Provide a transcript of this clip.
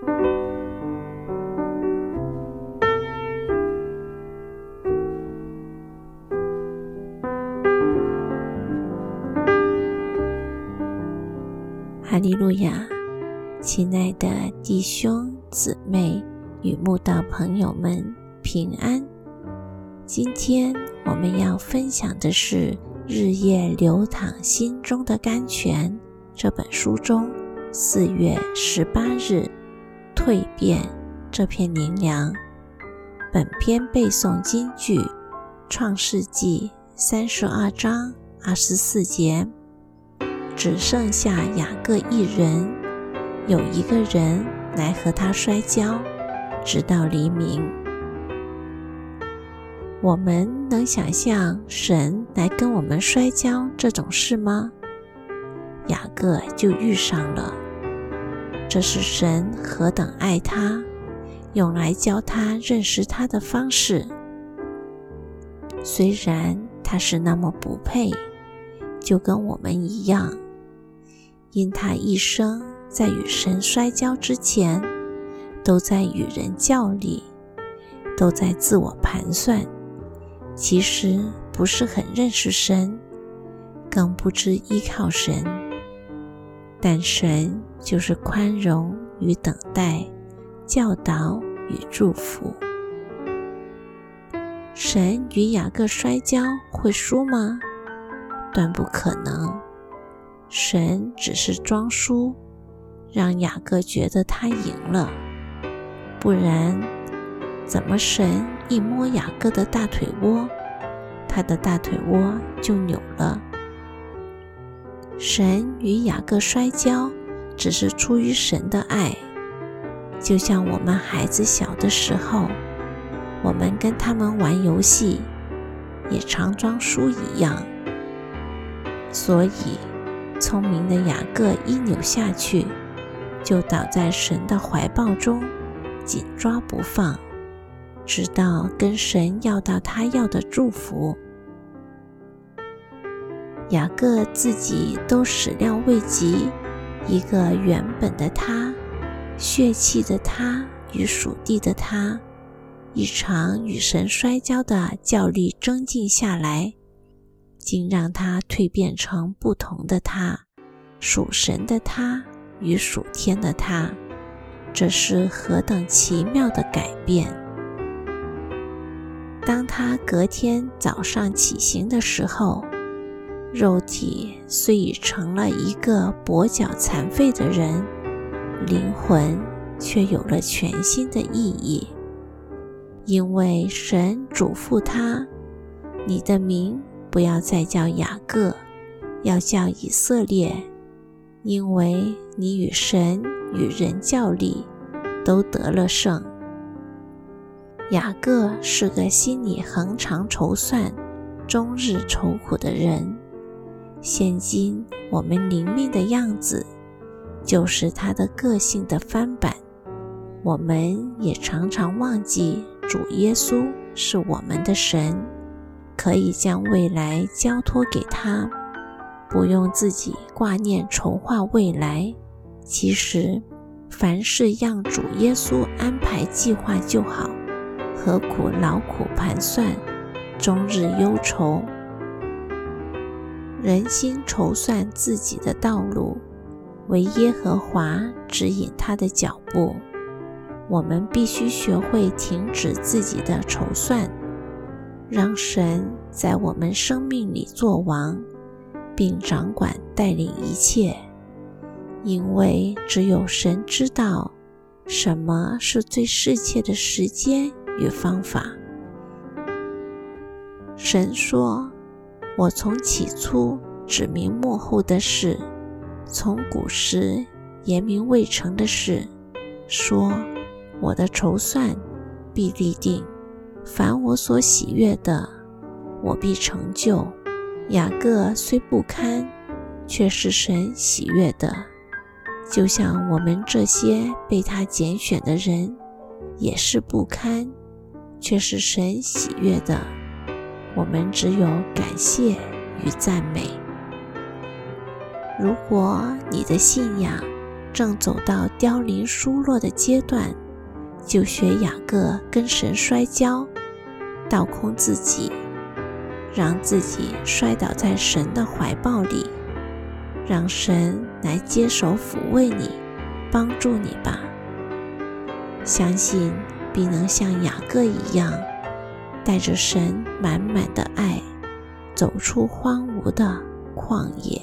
哈利路亚，亲爱的弟兄姊妹与慕道朋友们平安。今天我们要分享的是《日夜流淌心中的甘泉》这本书中四月十八日“蜕变”这篇灵粮。本篇背诵金句：《创世纪》三十二章二十四节。只剩下雅各一人，有一个人来和他摔跤，直到黎明。我们能想象神来跟我们摔跤这种事吗？雅各就遇上了，这是神何等爱他，用来教他认识他的方式。虽然他是那么不配，就跟我们一样。因他一生在与神摔跤之前，都在与人较力，都在自我盘算，其实不是很认识神，更不知依靠神。但神就是宽容与等待，教导与祝福。神与雅各摔跤会输吗？断不可能。神只是装输，让雅各觉得他赢了，不然怎么神一摸雅各的大腿窝，他的大腿窝就扭了？神与雅各摔跤，只是出于神的爱，就像我们孩子小的时候，我们跟他们玩游戏，也常装输一样，所以。聪明的雅各一扭下去，就倒在神的怀抱中，紧抓不放，直到跟神要到他要的祝福。雅各自己都始料未及，一个原本的他、血气的他与属地的他，一场与神摔跤的较力增进下来。竟让他蜕变成不同的他，属神的他与属天的他，这是何等奇妙的改变！当他隔天早上起行的时候，肉体虽已成了一个跛脚残废的人，灵魂却有了全新的意义，因为神嘱咐他：“你的名。”不要再叫雅各，要叫以色列，因为你与神与人较力，都得了胜。雅各是个心里恒常筹算、终日愁苦的人。现今我们灵命的样子，就是他的个性的翻版。我们也常常忘记主耶稣是我们的神。可以将未来交托给他，不用自己挂念筹划未来。其实，凡事让主耶稣安排计划就好，何苦劳苦盘算，终日忧愁？人心筹算自己的道路，为耶和华指引他的脚步。我们必须学会停止自己的筹算。让神在我们生命里做王，并掌管带领一切，因为只有神知道什么是最适切的时间与方法。神说：“我从起初指明幕后的事，从古时言明未成的事，说我的筹算必立定。”凡我所喜悦的，我必成就。雅各虽不堪，却是神喜悦的。就像我们这些被他拣选的人，也是不堪，却是神喜悦的。我们只有感谢与赞美。如果你的信仰正走到凋零疏落的阶段，就学雅各跟神摔跤，倒空自己，让自己摔倒在神的怀抱里，让神来接手抚慰你，帮助你吧。相信必能像雅各一样，带着神满满的爱，走出荒芜的旷野。